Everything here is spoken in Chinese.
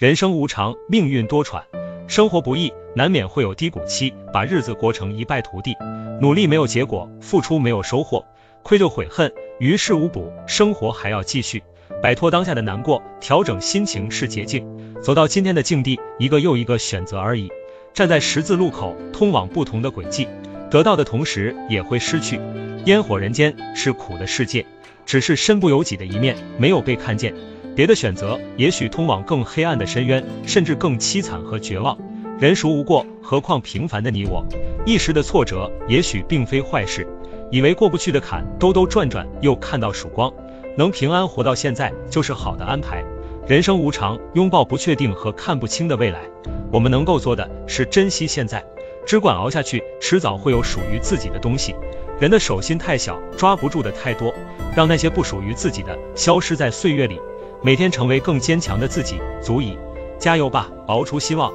人生无常，命运多舛，生活不易，难免会有低谷期，把日子过成一败涂地。努力没有结果，付出没有收获，愧疚悔恨，于事无补，生活还要继续。摆脱当下的难过，调整心情是捷径。走到今天的境地，一个又一个选择而已。站在十字路口，通往不同的轨迹，得到的同时也会失去。烟火人间是苦的世界，只是身不由己的一面没有被看见。别的选择也许通往更黑暗的深渊，甚至更凄惨和绝望。人孰无过？何况平凡的你我。一时的挫折也许并非坏事，以为过不去的坎，兜兜转转又看到曙光。能平安活到现在就是好的安排。人生无常，拥抱不确定和看不清的未来。我们能够做的是珍惜现在，只管熬下去，迟早会有属于自己的东西。人的手心太小，抓不住的太多，让那些不属于自己的消失在岁月里。每天成为更坚强的自己，足以。加油吧，熬出希望。